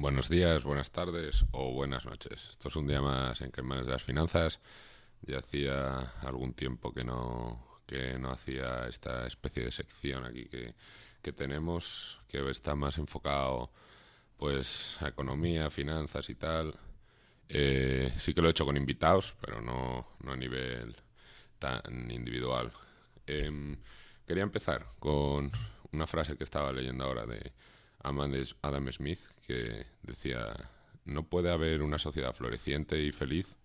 Buenos días, buenas tardes o buenas noches. Esto es un día más en que de las finanzas. Ya hacía algún tiempo que no, que no hacía esta especie de sección aquí que, que tenemos, que está más enfocado pues a economía, finanzas y tal. Eh, sí que lo he hecho con invitados, pero no, no a nivel tan individual. Em, quería empezar con una frase que estaba leyendo ahora de Adam Smith, que decía, no puede haber una sociedad floreciente y feliz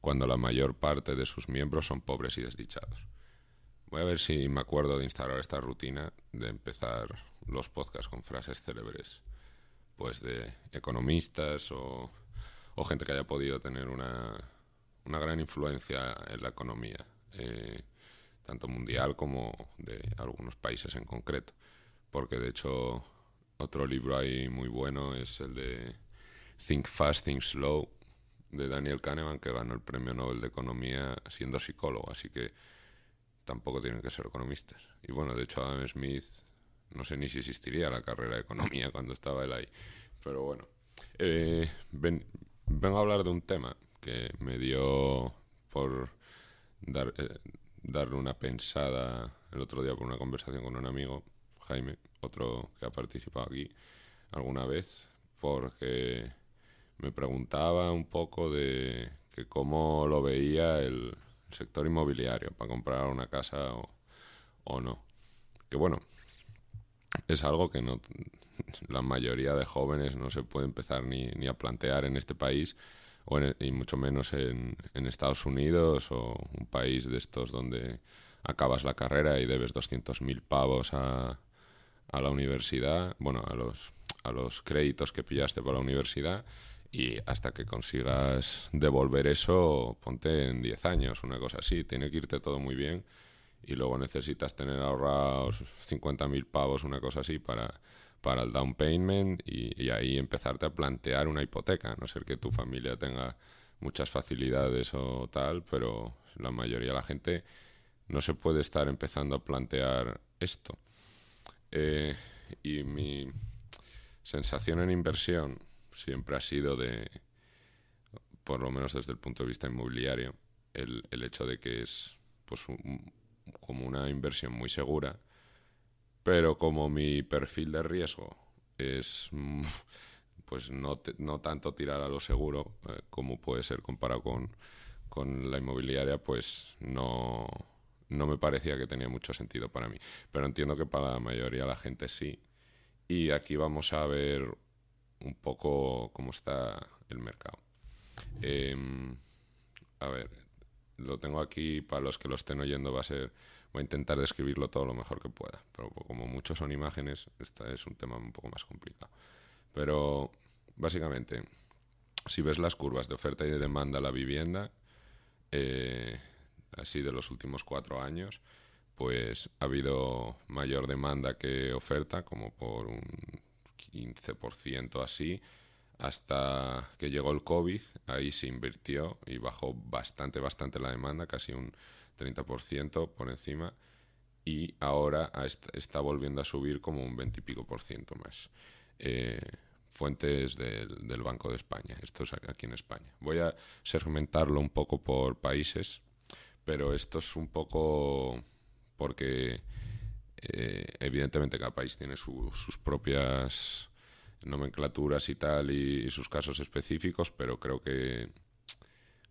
cuando la mayor parte de sus miembros son pobres y desdichados. Voy a ver si me acuerdo de instalar esta rutina de empezar los podcasts con frases célebres, pues de economistas o, gente que haya podido tener una, gran influencia en la economía, eh, tanto mundial como de algunos países en concreto. Porque de hecho otro libro ahí muy bueno es el de Think Fast, Think Slow, de Daniel Kahneman, que ganó el Premio Nobel de Economía siendo psicólogo, así que tampoco tienen que ser economistas. Y bueno, de hecho Adam Smith, no sé ni si existiría la carrera de economía cuando estaba él ahí, pero bueno. Eh, vengo a hablar de un tema que me dio por dar, eh, darle una pensada el otro día por una conversación con un amigo, Jaime, otro que ha participado aquí alguna vez, porque me preguntaba un poco de que cómo lo veía el sector inmobiliario para comprar una casa o, no. Que bueno, es algo que no la mayoría de jóvenes no se puede empezar ni, ni a plantear en este país o y mucho menos en, en, Estados Unidos o un país de estos donde acabas la carrera y debes 200.000 pavos a, a la universidad, bueno, a los, a los créditos que pillaste para la universidad y hasta que consigas devolver eso, ponte en 10 años, una cosa así. Tiene que irte todo muy bien y luego necesitas tener ahorrados 50.000 pavos, una cosa así, para, para el down payment y, ahí empezarte a plantear una hipoteca, no ser que tu familia tenga muchas facilidades o tal, pero la mayoría de la gente no se puede estar empezando a plantear esto. Eh, y mi sensación en inversión siempre ha sido de, por lo menos desde el punto de vista inmobiliario, el, el hecho de que es pues como una inversión muy segura, pero como mi perfil de riesgo es pues no, no tanto tirar a lo seguro eh, como puede ser comparado con, con la inmobiliaria, pues no, no me parecía que tenía mucho sentido para mí. Pero entiendo que para la mayoría de la gente sí. Y aquí vamos a ver un poco cómo está el mercado. Em, a ver, lo tengo aquí, para los que lo estén oyendo va a ser, voy a intentar describirlo todo lo mejor que pueda, pero como muchos son imágenes, este es un tema un poco más complicado. Pero básicamente, si ves las curvas de oferta y de demanda a la vivienda, eh, así de los últimos cuatro años, pues ha habido mayor demanda que oferta, como por un 15% así, hasta que llegó el COVID, ahí se invirtió y bajó bastante, bastante la demanda, casi un 30% por encima, y ahora está volviendo a subir como un 20 y pico por ciento más. Eh, fuentes del, del, Banco de España, esto es aquí en España. Voy a segmentarlo un poco por países pero esto es un poco porque eh, evidentemente cada país tiene sus propias nomenclaturas y tal y, sus casos específicos, pero creo que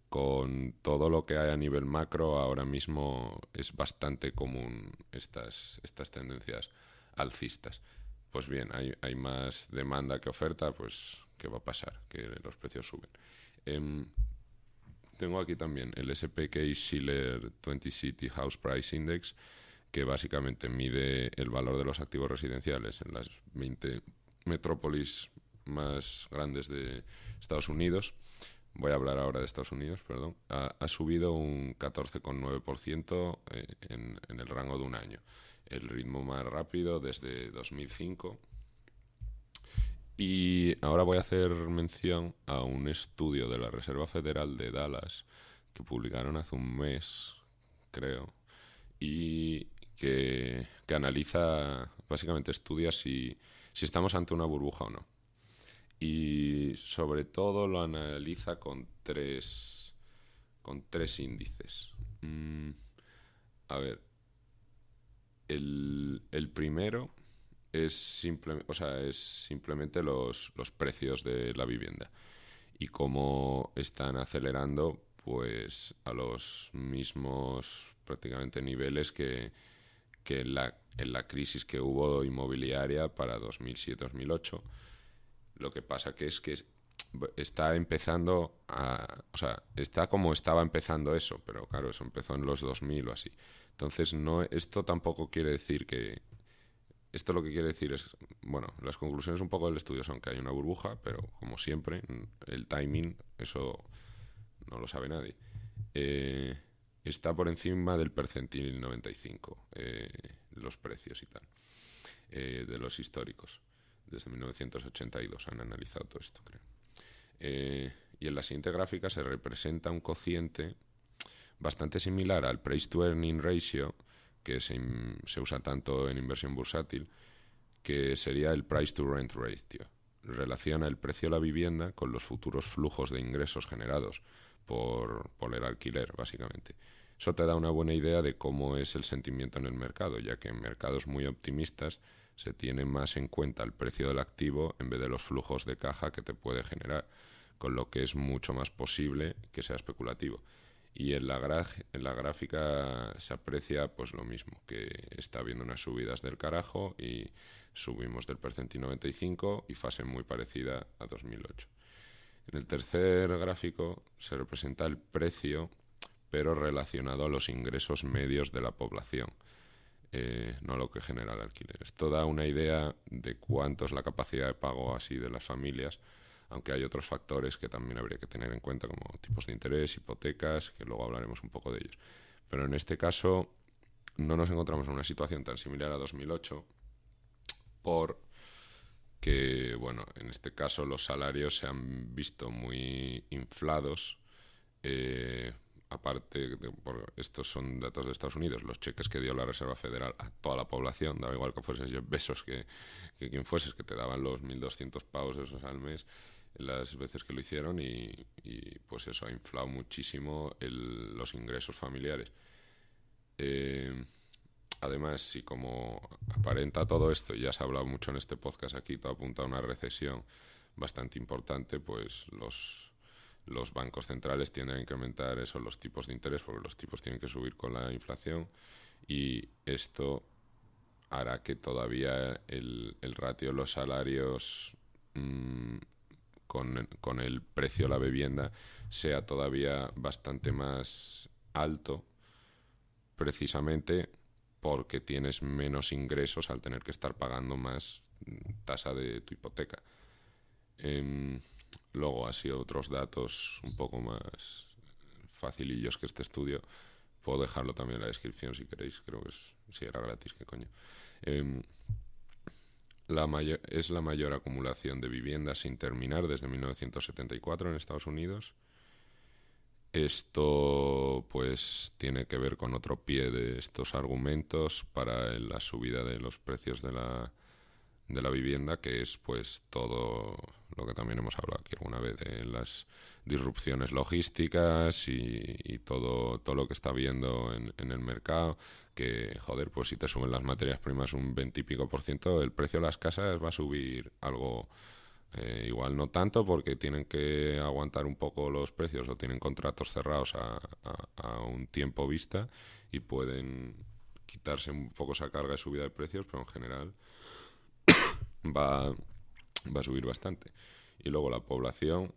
con todo lo que hay a nivel macro ahora mismo es bastante común estas, estas tendencias alcistas. Pues bien, hay, hay más demanda que oferta, pues ¿qué va a pasar? Que los precios suben. Em, tengo aquí también el SPK Schiller 20 City House Price Index, que básicamente mide el valor de los activos residenciales en las 20 metrópolis más grandes de Estados Unidos, voy a hablar ahora de Estados Unidos, perdón, ha, subido un 14,9% eh, en, en el rango de un año. El ritmo más rápido desde 2005. Y ahora voy a hacer mención a un estudio de la Reserva Federal de Dallas que publicaron hace un mes, creo, y que, que analiza, básicamente estudia si, si estamos ante una burbuja o no y sobre todo lo analiza con tres, con tres índices. Mm, a ver, el, el primero es, simple, o sea, es simplemente los, los precios de la vivienda y cómo están acelerando pues a los mismos prácticamente niveles que, que en, la, en la crisis que hubo inmobiliaria para 2007-2008 lo que pasa que es que está empezando a... O sea, está como estaba empezando eso, pero claro, eso empezó en los 2000 o así. Entonces, no, esto tampoco quiere decir que... Esto lo que quiere decir es, bueno, las conclusiones un poco del estudio son que hay una burbuja, pero como siempre, el timing, eso no lo sabe nadie. Eh, está por encima del percentil 95, eh, los precios y tal, eh, de los históricos desde 1982 han analizado todo esto, creo. Eh, y en la siguiente gráfica se representa un cociente bastante similar al price to earning ratio, que se, usa tanto en inversión bursátil, que sería el price to rent ratio. Relaciona el precio de la vivienda con los futuros flujos de ingresos generados por, por el alquiler, básicamente. Eso te da una buena idea de cómo es el sentimiento en el mercado, ya que en mercados muy optimistas se tiene más en cuenta el precio del activo en vez de los flujos de caja que te puede generar, con lo que es mucho más posible que sea especulativo. Y en la, en la gráfica se aprecia pues lo mismo, que está habiendo unas subidas del carajo y subimos del percentil 95 y fase muy parecida a 2008. En el tercer gráfico se representa el precio, pero relacionado a los ingresos medios de la población eh, no lo que genera el alquiler. Esto da una idea de cuánto es la capacidad de pago así de las familias, aunque hay otros factores que también habría que tener en cuenta, como tipos de interés, hipotecas, que luego hablaremos un poco de ellos. Pero en este caso no nos encontramos en una situación tan similar a 2008 por que, bueno, en este caso los salarios se han visto muy inflados eh, aparte, por, estos son datos de Estados Unidos, los cheques que dio la Reserva Federal a toda la población, daba igual que fueses yo besos que, que quien fueses, que te daban los 1.200 pavos esos al mes las veces que lo hicieron y, pues eso ha inflado muchísimo los ingresos familiares. Eh, además, si como aparenta todo esto, ya se ha hablado mucho en este podcast aquí, todo apunta a una recesión bastante importante, pues los los bancos centrales tienden a incrementar eso, los tipos de interés, porque los tipos tienen que subir con la inflación y esto hará que todavía el, el ratio de los salarios mm, con, el precio de la vivienda sea todavía bastante más alto, precisamente porque tienes menos ingresos al tener que estar pagando más tasa de tu hipoteca. Em, Luego, así otros datos un poco más facilillos que este estudio. Puedo dejarlo también en la descripción si queréis. Creo que es, si era gratis, qué coño. Em, la mayor, es la mayor acumulación de viviendas sin terminar desde 1974 en Estados Unidos. Esto pues tiene que ver con otro pie de estos argumentos para la subida de los precios de la, de la vivienda, que es pues todo lo que también hemos hablado aquí alguna vez de las disrupciones logísticas y, todo, todo lo que está viendo en, el mercado, que joder, pues si te suben las materias primas un 20 y pico por ciento, el precio de las casas va a subir algo, eh, igual no tanto porque tienen que aguantar un poco los precios o tienen contratos cerrados a un tiempo vista y pueden quitarse un poco esa carga de subida de precios, pero en general va, va a subir bastante. Y luego la población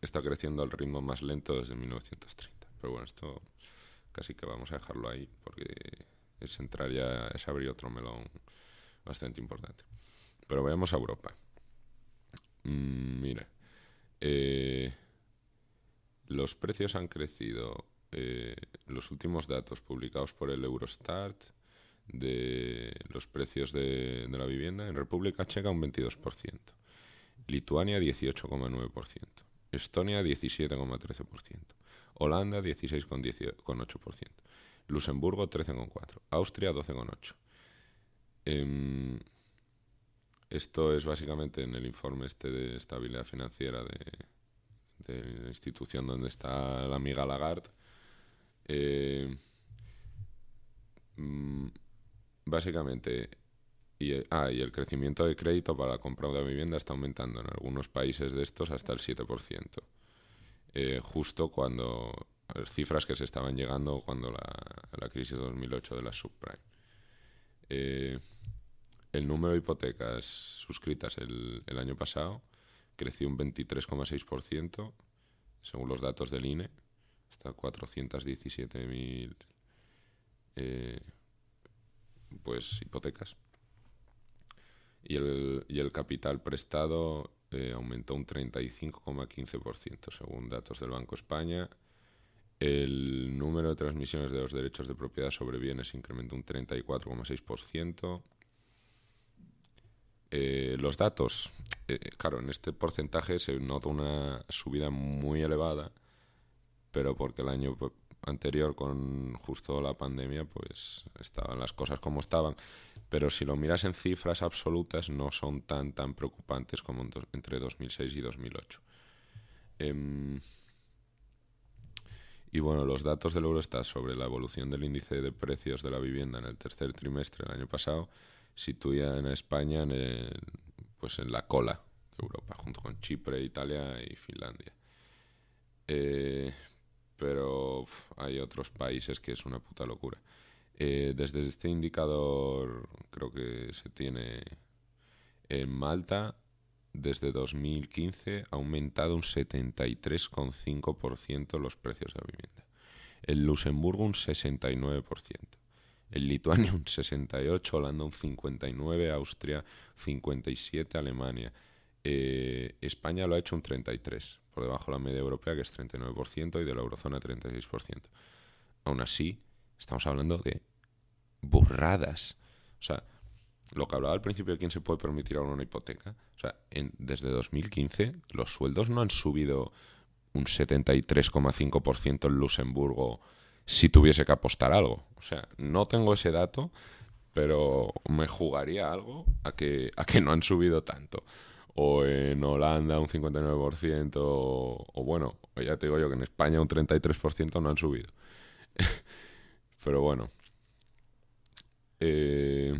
está creciendo al ritmo más lento desde 1930. Pero bueno, esto casi que vamos a dejarlo ahí porque es entrar ya, es abrir otro melón bastante importante. Pero vayamos a Europa. Mm, mira, eh, los precios han crecido. Eh, los últimos datos publicados por el Eurostat de los precios de, la vivienda en República Checa un 22%, Lituania 18,9%, Estonia 17,13%, Holanda 16,8%, Luxemburgo 13,4%, Austria 12,8%. Em, esto es básicamente en el informe este de estabilidad financiera de, de la institución donde está la amiga Lagarde. Eh, mm, básicamente, y, ah, y el crecimiento de crédito para la compra de vivienda está aumentando en algunos países de estos hasta el 7%. Eh, justo cuando las cifras que se estaban llegando cuando la, crisis de 2008 de la subprime. Eh, el número de hipotecas suscritas el, el año pasado creció un 23,6%, según los datos del INE, hasta 417.000 eh, pues, hipotecas. Y el, y el capital prestado eh, aumentó un 35,15%, según datos del Banco España. El número de transmisiones de los derechos de propiedad sobre bienes incrementó un 34,6%. Eh, los datos, eh, claro, en este porcentaje se nota una subida muy elevada, pero porque el año anterior con justo la pandemia pues estaban las cosas como estaban pero si lo miras en cifras absolutas no son tan tan preocupantes como entre 2006 y 2008 em, y bueno los datos del Eurostat sobre la evolución del índice de precios de la vivienda en el tercer trimestre del año pasado sitúan a España en, el, pues en la cola de Europa, junto con Chipre, Italia y Finlandia. Eh, pero hay otros países que es una puta locura. Eh, desde este indicador creo que se tiene en Malta desde 2015 ha aumentado un 73,5% los precios de la vivienda. En Luxemburgo un 69%. En Lituania un 68, Holanda un 59, Austria 57, Alemania. Eh, España lo ha hecho un 33, por debajo de la media europea que es 39% y de la eurozona 36%. Aún así, estamos hablando de burradas. O sea, lo que hablaba al principio de quién se puede permitir ahora una hipoteca. O sea, en, desde 2015 los sueldos no han subido un 73,5% en Luxemburgo si tuviese que apostar algo. O sea, no tengo ese dato, pero me jugaría algo a que, a que no han subido tanto. O en Holanda un 59%, o, bueno, ya te digo yo que en España un 33% no han subido. pero bueno. Eh,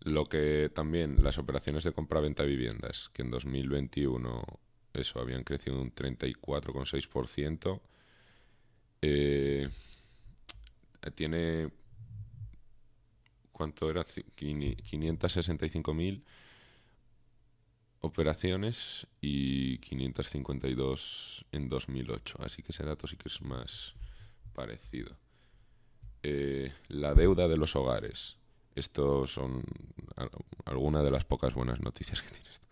lo que también las operaciones de compra-venta de viviendas, que en 2021 eso habían crecido un 34,6%, eh, tiene. ¿Cuánto era? 565.000 operaciones y 552 en 2008. Así que ese dato sí que es más parecido. Eh, la deuda de los hogares. Estos son algunas de las pocas buenas noticias que tiene esto.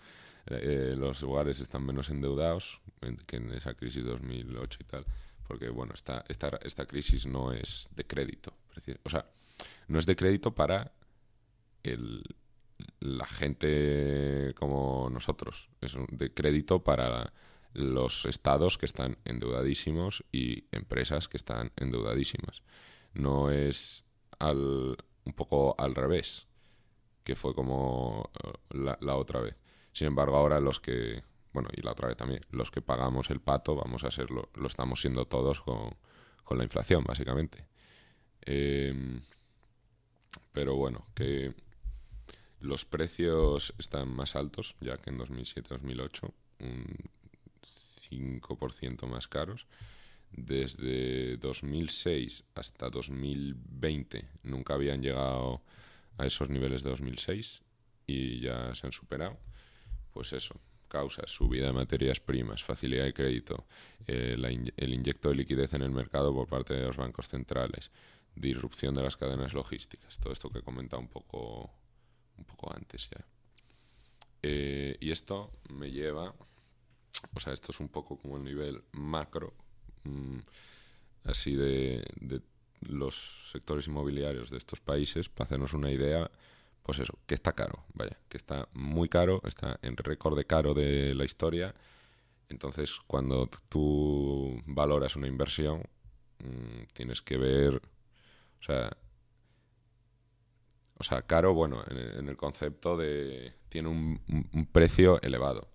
Eh, los hogares están menos endeudados que en esa crisis 2008 y tal porque bueno, esta, esta, esta crisis no es de crédito. O sea, no es de crédito para el, la gente como nosotros, es de crédito para los estados que están endeudadísimos y empresas que están endeudadísimas. No es al, un poco al revés, que fue como eh, la, otra vez. Sin embargo, ahora los que bueno, y la otra vez también, los que pagamos el pato vamos a serlo, lo estamos siendo todos con, la inflación, básicamente. Em, pero bueno, que los precios están más altos, ya que en 2007-2008, un 5% más caros. Desde 2006 hasta 2020 nunca habían llegado a esos niveles de 2006 y ya se han superado. Pues eso, causas, subida de materias primas, facilidad de crédito, eh, el inyecto de liquidez en el mercado por parte de los bancos centrales, disrupción de las cadenas logísticas, todo esto que he comentado un poco, un poco antes ya. Eh, y esto me lleva, o sea, esto es un poco como el nivel macro, mm, así de, de los sectores inmobiliarios de estos países, para hacernos una idea, pues eso, que está caro, vaya, que está muy caro, está en récord de caro de la historia. Entonces, cuando tú valoras una inversión, mm, tienes que ver, o sea, o sea, caro, bueno, en, el concepto de tiene un, precio elevado.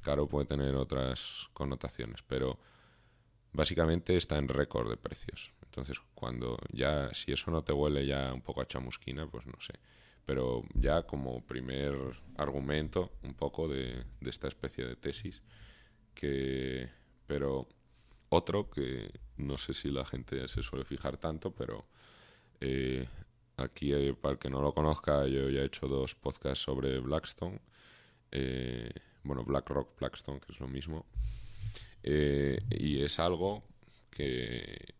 Caro puede tener otras connotaciones, pero básicamente está en récord de precios. Entonces, cuando ya, si eso no te huele ya un poco a chamusquina, pues no sé. Pero ya como primer argumento, un poco de, de esta especie de tesis, que, pero otro que no sé si la gente se suele fijar tanto, pero eh, Aquí, eh, para el que no lo conozca, yo ya he hecho dos podcasts sobre Blackstone. Eh, bueno, BlackRock, Blackstone, que es lo mismo. Eh, y es algo que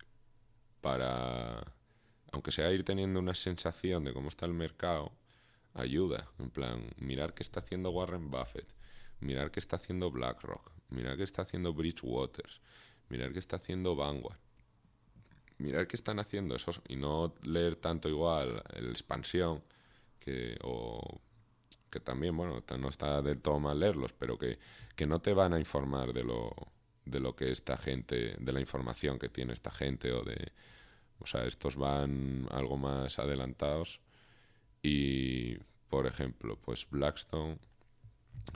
para, aunque sea ir teniendo una sensación de cómo está el mercado, ayuda. En plan, mirar qué está haciendo Warren Buffett, mirar qué está haciendo BlackRock, mirar qué está haciendo Bridgewater, mirar qué está haciendo Vanguard mirar qué están haciendo esos y no leer tanto igual el expansión que o que también bueno no está del todo mal leerlos pero que, que no te van a informar de lo de lo que esta gente de la información que tiene esta gente o de o sea estos van algo más adelantados. Y por ejemplo pues Blackstone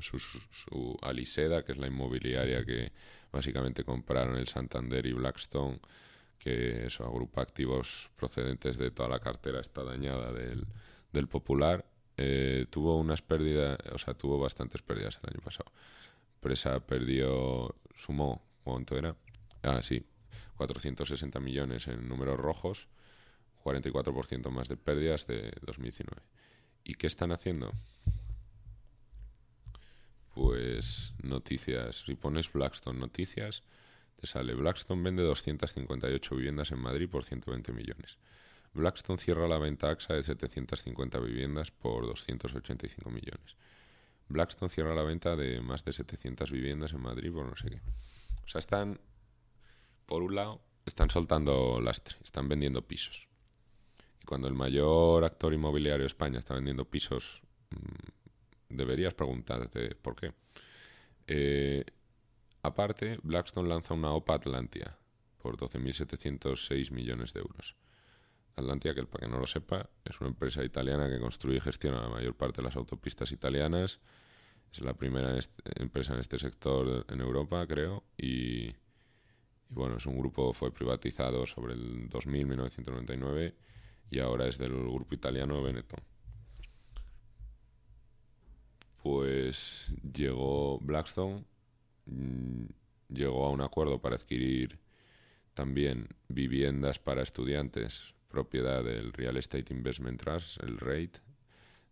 su, su, su Aliseda que es la inmobiliaria que básicamente compraron el Santander y Blackstone que eso agrupa activos procedentes de toda la cartera está dañada del, del Popular. Eh, tuvo unas pérdidas, o sea, tuvo bastantes pérdidas el año pasado. Presa perdió, sumó, ¿cuánto era? Ah, sí, 460 millones en números rojos, 44% más de pérdidas de 2019. ¿Y qué están haciendo? Pues noticias, si pones Blackstone Noticias, te sale Blackstone vende 258 viviendas en Madrid por 120 millones. Blackstone cierra la venta AXA de 750 viviendas por 285 millones. Blackstone cierra la venta de más de 700 viviendas en Madrid por no sé qué. O sea, están, por un lado, están soltando lastre, están vendiendo pisos. Y cuando el mayor actor inmobiliario de España está vendiendo pisos, mm, deberías preguntarte por qué. Eh, Aparte, Blackstone lanza una OPA Atlantia por 12.706 millones de euros. Atlantia, que para que no lo sepa, es una empresa italiana que construye y gestiona la mayor parte de las autopistas italianas. Es la primera empresa en este sector en Europa, creo. Y, bueno, es un grupo, fue privatizado sobre el 2000, 1999, y ahora es del grupo italiano Benetton. Pues llegó Blackstone llegó a un acuerdo para adquirir también viviendas para estudiantes, propiedad del Real Estate Investment Trust, el REIT,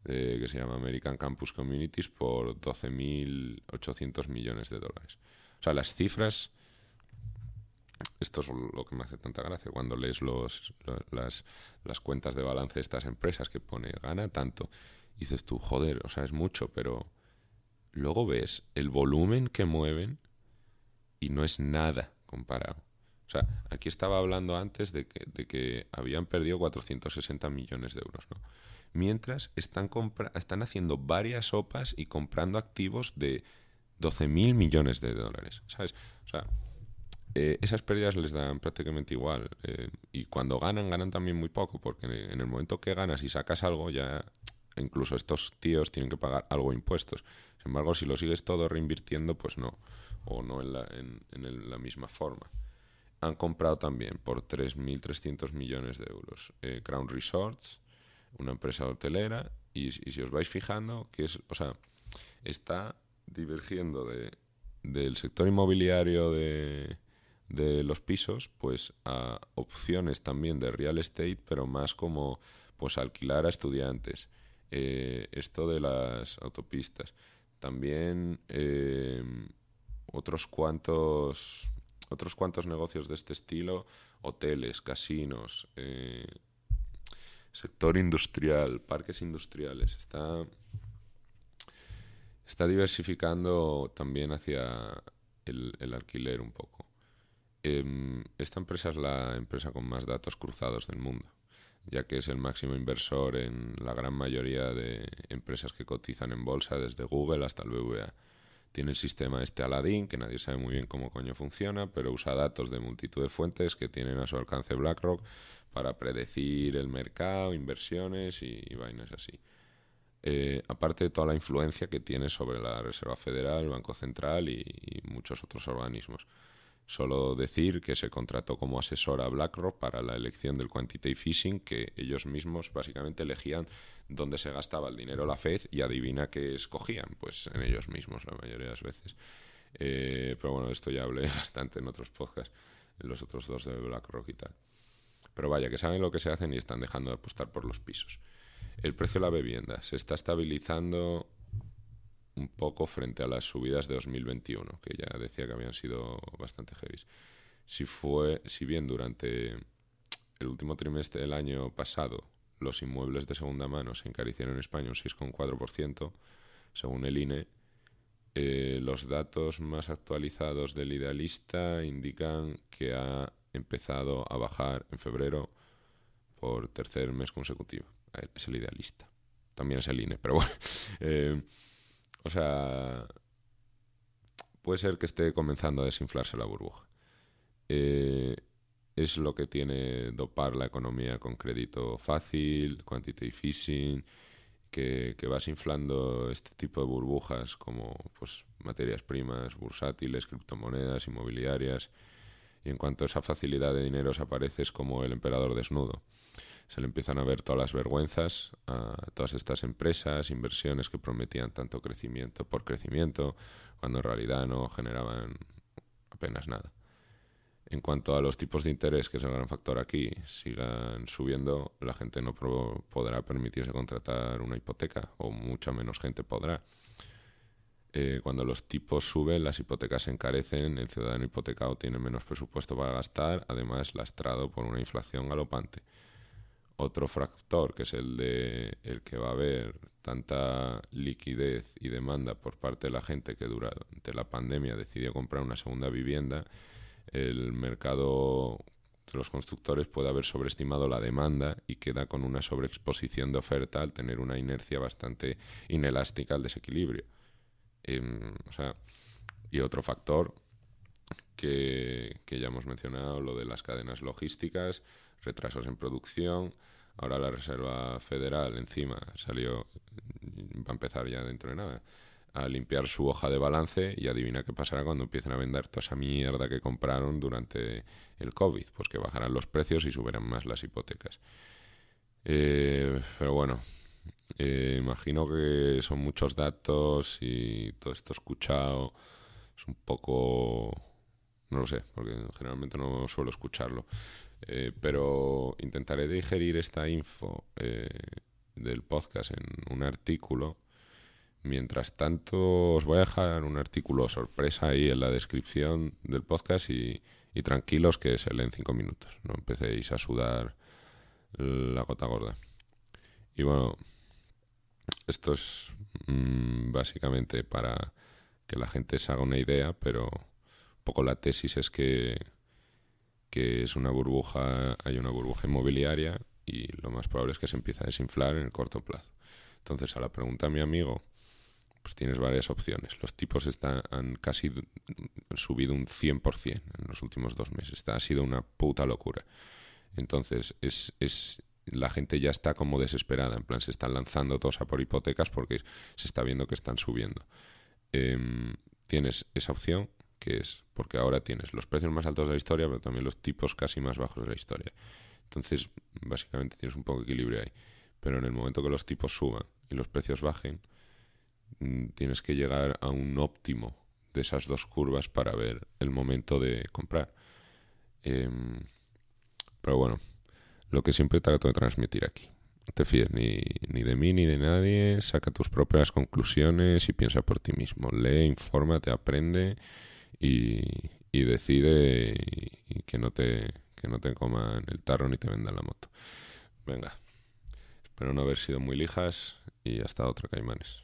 que se llama American Campus Communities, por 12.800 millones de dólares. O sea, las cifras, esto es lo que me hace tanta gracia, cuando lees los, las, las cuentas de balance de estas empresas que pone gana tanto, dices tú, joder, o sea, es mucho, pero luego ves el volumen que mueven y no es nada comparado. O sea, aquí estaba hablando antes de que, habían perdido 460 millones de euros, ¿no? Mientras están, están haciendo varias OPAs y comprando activos de 12.000 millones de dólares, ¿sabes? O sea, eh, esas pérdidas les dan prácticamente igual. Eh, y cuando ganan, ganan también muy poco, porque en el momento que ganas y sacas algo, ya incluso estos tíos tienen que pagar algo impuestos. Sin embargo, si lo sigues todo reinvirtiendo, pues no, o no en la, en, misma forma. Han comprado también por 3.300 millones de euros eh, Crown Resorts, una empresa hotelera, y, si os vais fijando, que es, o sea, está divergiendo de, del sector inmobiliario de, de los pisos, pues a opciones también de real estate, pero más como pues alquilar a estudiantes, eh, esto de las autopistas. También eh, otros cuantos otros cuantos negocios de este estilo, hoteles, casinos, eh, sector industrial, parques industriales. Está está diversificando también hacia el, alquiler un poco. Em, esta empresa es la empresa con más datos cruzados del mundo, ya que es el máximo inversor en la gran mayoría de empresas que cotizan en bolsa, desde Google hasta el BVA. Tiene el sistema este Aladdin, que nadie sabe muy bien cómo coño funciona, pero usa datos de multitud de fuentes que tienen a su alcance BlackRock para predecir el mercado, inversiones y vainas así. Eh, aparte de toda la influencia que tiene sobre la Reserva Federal, el Banco Central y, muchos otros organismos. Solo decir que se contrató como asesor a BlackRock para la elección del quantitative easing, que ellos mismos básicamente elegían dónde se gastaba el dinero la Fed y adivina qué escogían, pues en ellos mismos la mayoría de las veces. Eh, pero bueno, esto ya hablé bastante en otros podcasts, en los otros dos de BlackRock y tal. Pero vaya, que saben lo que se hacen y están dejando de apostar por los pisos. El precio de la vivienda se está estabilizando un poco frente a las subidas de 2021, que ya decía que habían sido bastante heavy. Si, si bien durante el último trimestre del año pasado los inmuebles de segunda mano se encarecieron en España un 6,4%, según el INE, eh, los datos más actualizados del idealista indican que ha empezado a bajar en febrero por tercer mes consecutivo es el idealista. También es el INE, pero bueno. Eh, o sea, puede ser que esté comenzando a desinflarse la burbuja. Eh, es lo que tiene dopar la economía con crédito fácil, quantitative easing, que, que vas inflando este tipo de burbujas como pues, materias primas, bursátiles, criptomonedas, inmobiliarias. Y en cuanto a esa facilidad de dinero apareces como el emperador desnudo se le empiezan a ver todas las vergüenzas a todas estas empresas, inversiones que prometían tanto crecimiento por crecimiento, cuando en realidad no generaban apenas nada. En cuanto a los tipos de interés, que es el gran factor aquí, sigan subiendo, la gente no podrá permitirse contratar una hipoteca, o mucha menos gente podrá. Eh, cuando los tipos suben, las hipotecas se encarecen, el ciudadano hipotecado tiene menos presupuesto para gastar, además lastrado por una inflación galopante otro factor, que es el de el que va a haber tanta liquidez y demanda por parte de la gente que durante la pandemia decidió comprar una segunda vivienda, el mercado de los constructores puede haber sobreestimado la demanda y queda con una sobreexposición de oferta al tener una inercia bastante inelástica al desequilibrio. Em, y otro factor que, que ya hemos mencionado, lo de las cadenas logísticas, retrasos en producción. Ahora la Reserva Federal encima salió, va a empezar ya dentro de nada, a limpiar su hoja de balance y adivina qué pasará cuando empiecen a vender toda esa mierda que compraron durante el COVID. Pues que bajarán los precios y subirán más las hipotecas. Eh, pero bueno, eh, imagino que son muchos datos y todo esto escuchado es un poco... No lo sé, porque generalmente no suelo escucharlo. Eh, pero intentaré digerir esta info eh, del podcast en un artículo. Mientras tanto, os voy a dejar un artículo sorpresa ahí en la descripción del podcast y, tranquilos que se lee en cinco minutos. No empecéis a sudar la gota gorda. Y bueno, esto es mm, básicamente para que la gente se haga una idea, pero un poco la tesis es que que es una burbuja, hay una burbuja inmobiliaria y lo más probable es que se empiece a desinflar en el corto plazo. Entonces, a la pregunta a mi amigo, pues tienes varias opciones. Los tipos están, han casi subido un 100% en los últimos dos meses. ha sido una puta locura. Entonces, es, es, la gente ya está como desesperada. En plan, se están lanzando todos a por hipotecas porque se está viendo que están subiendo. Em, tienes esa opción que es porque ahora tienes los precios más altos de la historia, pero también los tipos casi más bajos de la historia. Entonces, básicamente tienes un poco de equilibrio ahí. Pero en el momento que los tipos suban y los precios bajen, mm, tienes que llegar a un óptimo de esas dos curvas para ver el momento de comprar. Em, pero bueno, lo que siempre trato de transmitir aquí. No te fíes ni, ni, de mí ni de nadie, saca tus propias conclusiones y piensa por ti mismo. Lee, infórmate, aprende y, decide y, que no te que no te coman el tarro ni te vendan la moto. Venga, espero no haber sido muy lijas y hasta otra, Caimanes.